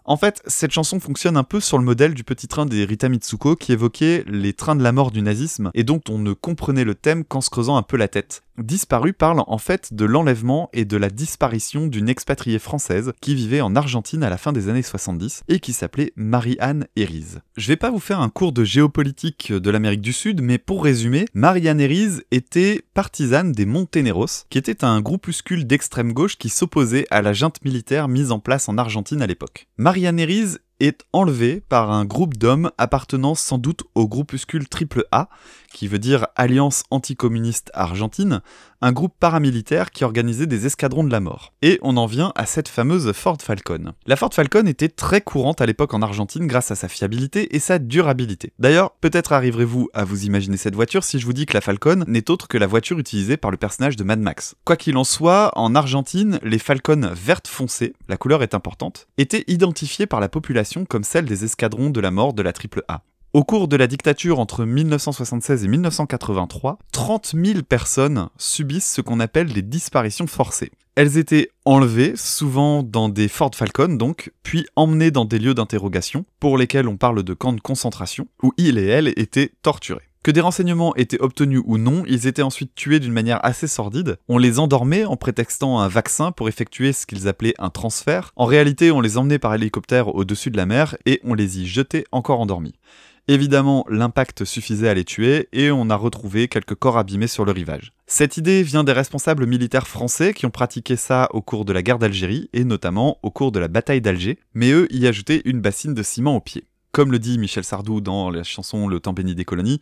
En fait, cette chanson fonctionne un peu sur le modèle du petit train des Rita Mitsuko qui évoquait les trains de la mort du nazisme et dont on ne comprenait le thème qu'en se creusant un peu la tête. Disparu parle en fait de l'enlèvement et de la disparition d'une expatriée française qui vivait en Argentine à la fin des années 70 et qui s'appelait Marie-Anne Herries. Je vais pas vous faire un cours de géopolitique de l'Amérique du Sud, mais pour résumer, Marie-Anne Herries était partisane des Monteneros, qui était un groupuscule d'extrême gauche qui s'opposait à la junte militaire mise en place en Argentine à l'époque. Marie-Anne Herries est enlevée par un groupe d'hommes appartenant sans doute au groupuscule Triple A, qui veut dire Alliance anticommuniste argentine, un groupe paramilitaire qui organisait des escadrons de la mort. Et on en vient à cette fameuse Ford Falcon. La Ford Falcon était très courante à l'époque en Argentine grâce à sa fiabilité et sa durabilité. D'ailleurs, peut-être arriverez-vous à vous imaginer cette voiture si je vous dis que la Falcon n'est autre que la voiture utilisée par le personnage de Mad Max. Quoi qu'il en soit, en Argentine, les Falcons vertes foncées, la couleur est importante, étaient identifiées par la population comme celles des escadrons de la mort de la Triple A. Au cours de la dictature entre 1976 et 1983, 30 000 personnes subissent ce qu'on appelle des disparitions forcées. Elles étaient enlevées, souvent dans des Ford Falcon donc, puis emmenées dans des lieux d'interrogation, pour lesquels on parle de camps de concentration, où ils et elles étaient torturés. Que des renseignements étaient obtenus ou non, ils étaient ensuite tués d'une manière assez sordide. On les endormait en prétextant un vaccin pour effectuer ce qu'ils appelaient un transfert. En réalité, on les emmenait par hélicoptère au-dessus de la mer et on les y jetait encore endormis. Évidemment, l'impact suffisait à les tuer et on a retrouvé quelques corps abîmés sur le rivage. Cette idée vient des responsables militaires français qui ont pratiqué ça au cours de la guerre d'Algérie et notamment au cours de la bataille d'Alger, mais eux y ajoutaient une bassine de ciment au pied. Comme le dit Michel Sardou dans la chanson Le temps béni des colonies,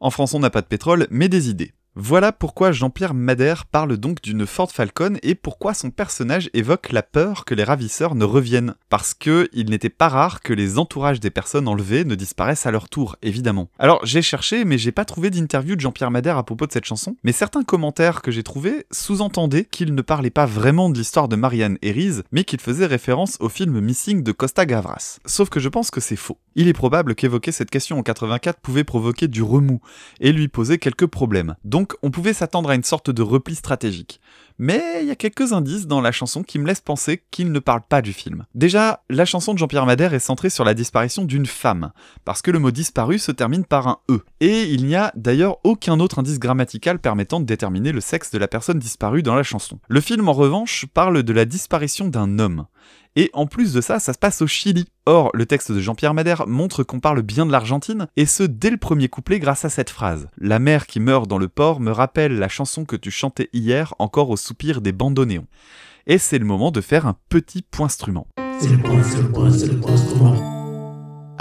en France on n'a pas de pétrole mais des idées. Voilà pourquoi Jean-Pierre Madère parle donc d'une Ford Falcon et pourquoi son personnage évoque la peur que les ravisseurs ne reviennent. Parce que il n'était pas rare que les entourages des personnes enlevées ne disparaissent à leur tour, évidemment. Alors j'ai cherché, mais j'ai pas trouvé d'interview de Jean-Pierre Madère à propos de cette chanson, mais certains commentaires que j'ai trouvés sous-entendaient qu'il ne parlait pas vraiment de l'histoire de Marianne Herries, mais qu'il faisait référence au film Missing de Costa Gavras. Sauf que je pense que c'est faux. Il est probable qu'évoquer cette question en 84 pouvait provoquer du remous et lui poser quelques problèmes. Donc on pouvait s'attendre à une sorte de repli stratégique. Mais il y a quelques indices dans la chanson qui me laissent penser qu'il ne parle pas du film. Déjà, la chanson de Jean-Pierre Madère est centrée sur la disparition d'une femme, parce que le mot disparu se termine par un E. Et il n'y a d'ailleurs aucun autre indice grammatical permettant de déterminer le sexe de la personne disparue dans la chanson. Le film en revanche parle de la disparition d'un homme. Et en plus de ça, ça se passe au Chili. Or, le texte de Jean-Pierre Madère montre qu'on parle bien de l'Argentine, et ce dès le premier couplet grâce à cette phrase. La mère qui meurt dans le port me rappelle la chanson que tu chantais hier encore au soupir des bandoneons. Et c'est le moment de faire un petit point instrument. C'est le point, c'est le point, c'est le point instrument.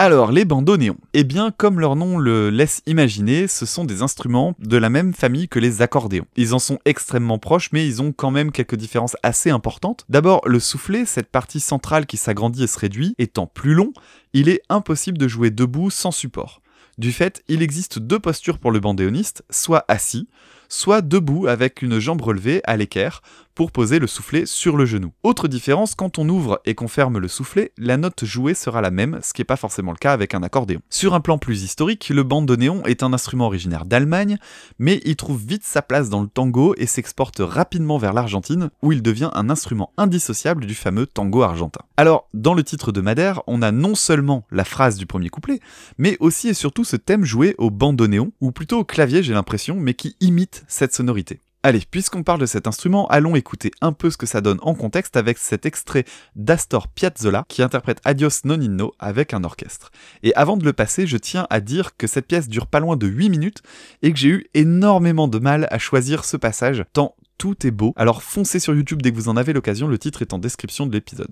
Alors, les bandoneons. Eh bien, comme leur nom le laisse imaginer, ce sont des instruments de la même famille que les accordéons. Ils en sont extrêmement proches, mais ils ont quand même quelques différences assez importantes. D'abord, le soufflet, cette partie centrale qui s'agrandit et se réduit, étant plus long, il est impossible de jouer debout sans support. Du fait, il existe deux postures pour le bandéoniste, soit assis, soit debout avec une jambe relevée à l'équerre pour poser le soufflet sur le genou. Autre différence, quand on ouvre et qu'on ferme le soufflet, la note jouée sera la même, ce qui n'est pas forcément le cas avec un accordéon. Sur un plan plus historique, le bandoneon est un instrument originaire d'Allemagne, mais il trouve vite sa place dans le tango et s'exporte rapidement vers l'Argentine, où il devient un instrument indissociable du fameux tango argentin. Alors, dans le titre de Madère, on a non seulement la phrase du premier couplet, mais aussi et surtout ce thème joué au bandoneon, ou plutôt au clavier j'ai l'impression, mais qui imite cette sonorité. Allez, puisqu'on parle de cet instrument, allons écouter un peu ce que ça donne en contexte avec cet extrait d'Astor Piazzolla qui interprète Adios Nonino avec un orchestre. Et avant de le passer, je tiens à dire que cette pièce dure pas loin de 8 minutes et que j'ai eu énormément de mal à choisir ce passage, tant tout est beau. Alors foncez sur YouTube dès que vous en avez l'occasion, le titre est en description de l'épisode.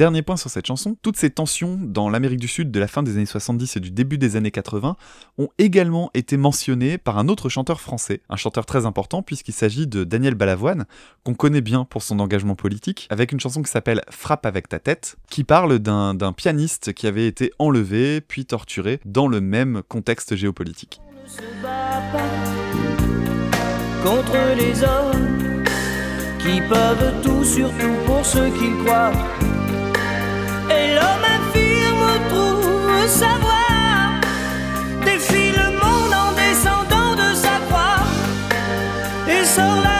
Dernier point sur cette chanson, toutes ces tensions dans l'Amérique du Sud de la fin des années 70 et du début des années 80 ont également été mentionnées par un autre chanteur français, un chanteur très important puisqu'il s'agit de Daniel Balavoine, qu'on connaît bien pour son engagement politique, avec une chanson qui s'appelle Frappe avec ta tête, qui parle d'un pianiste qui avait été enlevé puis torturé dans le même contexte géopolitique. se bat pas contre les hommes qui peuvent tout surtout pour ceux qu'ils croient. Et l'homme infirme trouve savoir défie le monde en descendant de sa croix. Et sort la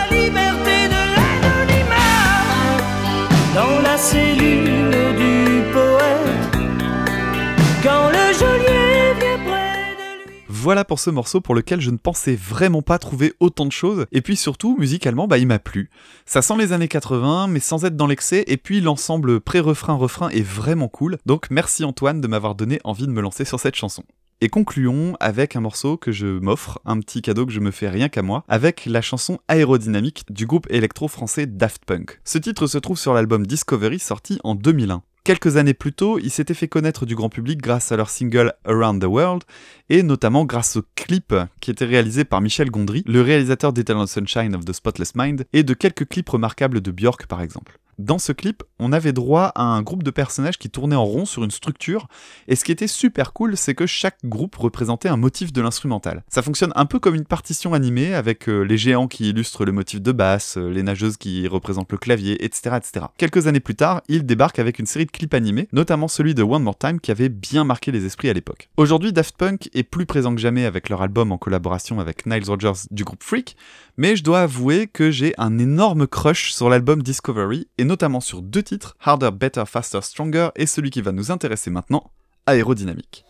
Voilà pour ce morceau pour lequel je ne pensais vraiment pas trouver autant de choses, et puis surtout, musicalement, bah il m'a plu. Ça sent les années 80, mais sans être dans l'excès, et puis l'ensemble pré-refrain-refrain est vraiment cool, donc merci Antoine de m'avoir donné envie de me lancer sur cette chanson. Et concluons avec un morceau que je m'offre, un petit cadeau que je me fais rien qu'à moi, avec la chanson Aérodynamique du groupe électro-français Daft Punk. Ce titre se trouve sur l'album Discovery sorti en 2001. Quelques années plus tôt, ils s'étaient fait connaître du grand public grâce à leur single Around the World, et notamment grâce au clip qui était réalisé par Michel Gondry, le réalisateur d'Eternal Sunshine of the Spotless Mind, et de quelques clips remarquables de Björk par exemple. Dans ce clip, on avait droit à un groupe de personnages qui tournaient en rond sur une structure, et ce qui était super cool, c'est que chaque groupe représentait un motif de l'instrumental. Ça fonctionne un peu comme une partition animée, avec euh, les géants qui illustrent le motif de basse, euh, les nageuses qui représentent le clavier, etc., etc. Quelques années plus tard, ils débarquent avec une série de clips animés, notamment celui de One More Time qui avait bien marqué les esprits à l'époque. Aujourd'hui, Daft Punk est plus présent que jamais avec leur album en collaboration avec Niles Rogers du groupe Freak, mais je dois avouer que j'ai un énorme crush sur l'album Discovery, et notamment sur deux titres, Harder, Better, Faster, Stronger, et celui qui va nous intéresser maintenant, Aérodynamique.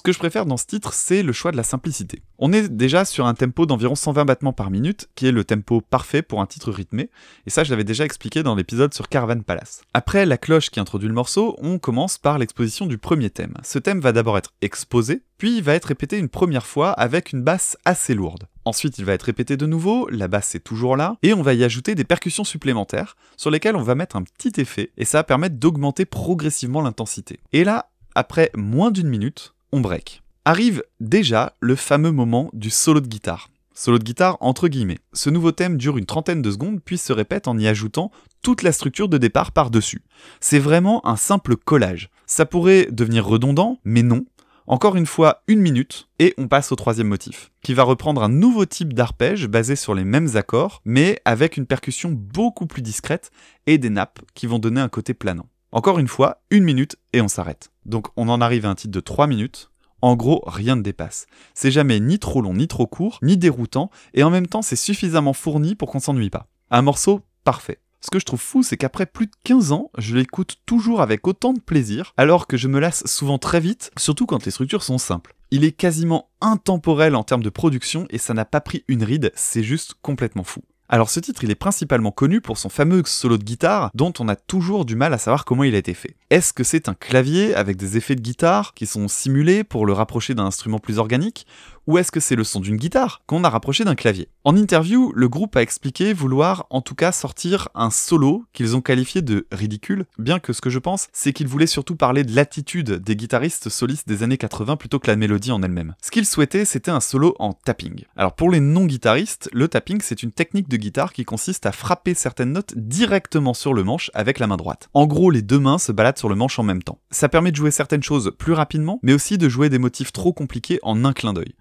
Ce que je préfère dans ce titre, c'est le choix de la simplicité. On est déjà sur un tempo d'environ 120 battements par minute, qui est le tempo parfait pour un titre rythmé, et ça je l'avais déjà expliqué dans l'épisode sur Caravan Palace. Après la cloche qui introduit le morceau, on commence par l'exposition du premier thème. Ce thème va d'abord être exposé, puis il va être répété une première fois avec une basse assez lourde. Ensuite, il va être répété de nouveau, la basse est toujours là, et on va y ajouter des percussions supplémentaires, sur lesquelles on va mettre un petit effet, et ça va permettre d'augmenter progressivement l'intensité. Et là, après moins d'une minute, on break. Arrive déjà le fameux moment du solo de guitare. Solo de guitare entre guillemets. Ce nouveau thème dure une trentaine de secondes puis se répète en y ajoutant toute la structure de départ par-dessus. C'est vraiment un simple collage. Ça pourrait devenir redondant, mais non. Encore une fois, une minute, et on passe au troisième motif, qui va reprendre un nouveau type d'arpège basé sur les mêmes accords, mais avec une percussion beaucoup plus discrète et des nappes qui vont donner un côté planant. Encore une fois, une minute et on s'arrête. Donc on en arrive à un titre de 3 minutes. En gros, rien ne dépasse. C'est jamais ni trop long, ni trop court, ni déroutant, et en même temps c'est suffisamment fourni pour qu'on s'ennuie pas. Un morceau parfait. Ce que je trouve fou, c'est qu'après plus de 15 ans, je l'écoute toujours avec autant de plaisir, alors que je me lasse souvent très vite, surtout quand les structures sont simples. Il est quasiment intemporel en termes de production et ça n'a pas pris une ride, c'est juste complètement fou. Alors ce titre, il est principalement connu pour son fameux solo de guitare dont on a toujours du mal à savoir comment il a été fait. Est-ce que c'est un clavier avec des effets de guitare qui sont simulés pour le rapprocher d'un instrument plus organique ou est-ce que c'est le son d'une guitare qu'on a rapproché d'un clavier? En interview, le groupe a expliqué vouloir en tout cas sortir un solo qu'ils ont qualifié de ridicule, bien que ce que je pense, c'est qu'ils voulaient surtout parler de l'attitude des guitaristes solistes des années 80 plutôt que la mélodie en elle-même. Ce qu'ils souhaitaient, c'était un solo en tapping. Alors pour les non-guitaristes, le tapping c'est une technique de guitare qui consiste à frapper certaines notes directement sur le manche avec la main droite. En gros, les deux mains se baladent sur le manche en même temps. Ça permet de jouer certaines choses plus rapidement, mais aussi de jouer des motifs trop compliqués en un clin d'œil.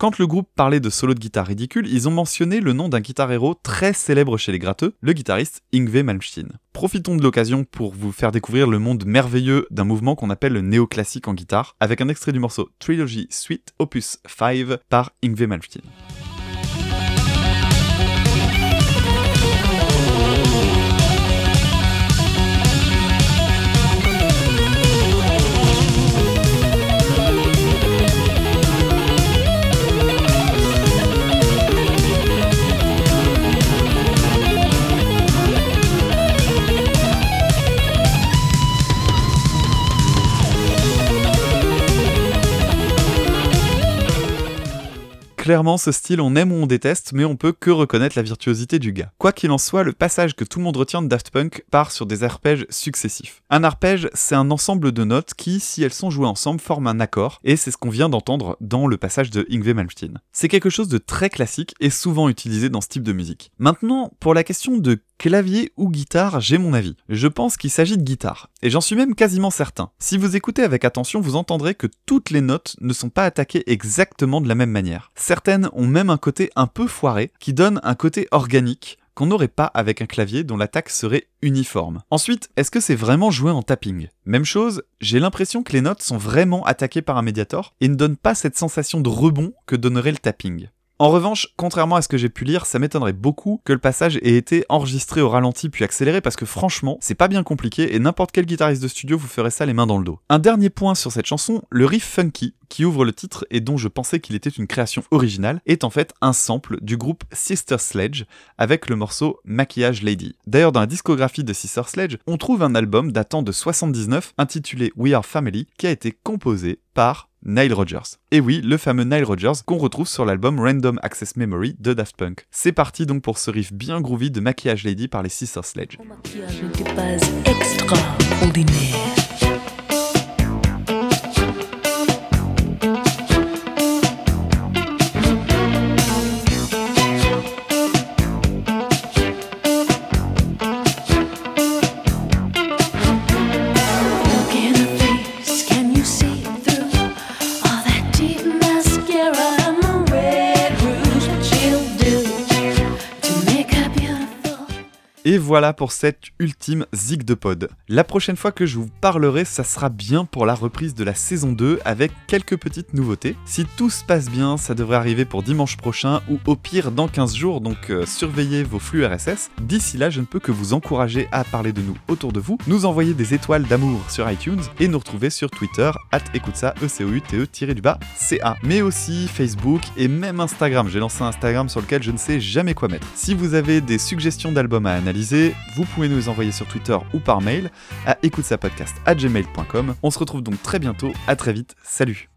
Quand le groupe parlait de solo de guitare ridicule, ils ont mentionné le nom d'un guitar héros très célèbre chez les gratteux, le guitariste Yngwie Malmsteen. Profitons de l'occasion pour vous faire découvrir le monde merveilleux d'un mouvement qu'on appelle le néoclassique en guitare, avec un extrait du morceau Trilogy Suite Opus 5 par Yngwie Malmsteen. Clairement, ce style, on aime ou on déteste, mais on peut que reconnaître la virtuosité du gars. Quoi qu'il en soit, le passage que tout le monde retient de Daft Punk part sur des arpèges successifs. Un arpège, c'est un ensemble de notes qui, si elles sont jouées ensemble, forment un accord, et c'est ce qu'on vient d'entendre dans le passage de Yngwie Malmsteen. C'est quelque chose de très classique et souvent utilisé dans ce type de musique. Maintenant, pour la question de clavier ou guitare, j'ai mon avis. Je pense qu'il s'agit de guitare, et j'en suis même quasiment certain. Si vous écoutez avec attention, vous entendrez que toutes les notes ne sont pas attaquées exactement de la même manière. Certaines ont même un côté un peu foiré, qui donne un côté organique, qu'on n'aurait pas avec un clavier dont l'attaque serait uniforme. Ensuite, est-ce que c'est vraiment joué en tapping? Même chose, j'ai l'impression que les notes sont vraiment attaquées par un médiator et ne donnent pas cette sensation de rebond que donnerait le tapping. En revanche, contrairement à ce que j'ai pu lire, ça m'étonnerait beaucoup que le passage ait été enregistré au ralenti puis accéléré parce que franchement, c'est pas bien compliqué et n'importe quel guitariste de studio vous ferait ça les mains dans le dos. Un dernier point sur cette chanson, le riff funky qui ouvre le titre et dont je pensais qu'il était une création originale est en fait un sample du groupe Sister Sledge avec le morceau Maquillage Lady. D'ailleurs, dans la discographie de Sister Sledge, on trouve un album datant de 79 intitulé We Are Family qui a été composé par Nile Rodgers. Et oui, le fameux Nile Rodgers qu'on retrouve sur l'album Random Access Memory de Daft Punk. C'est parti donc pour ce riff bien groovy de Maquillage Lady par les Sister Sledge. Maquillage extraordinaire. Et voilà pour cette ultime zig de pod. La prochaine fois que je vous parlerai, ça sera bien pour la reprise de la saison 2 avec quelques petites nouveautés. Si tout se passe bien, ça devrait arriver pour dimanche prochain ou au pire dans 15 jours, donc euh, surveillez vos flux RSS. D'ici là, je ne peux que vous encourager à parler de nous autour de vous, nous envoyer des étoiles d'amour sur iTunes et nous retrouver sur Twitter, at écoute ça, e c o u t e du bas ca mais aussi Facebook et même Instagram. J'ai lancé un Instagram sur lequel je ne sais jamais quoi mettre. Si vous avez des suggestions d'albums à analyser, vous pouvez nous envoyer sur Twitter ou par mail à écoute podcast à gmail.com. On se retrouve donc très bientôt, à très vite, salut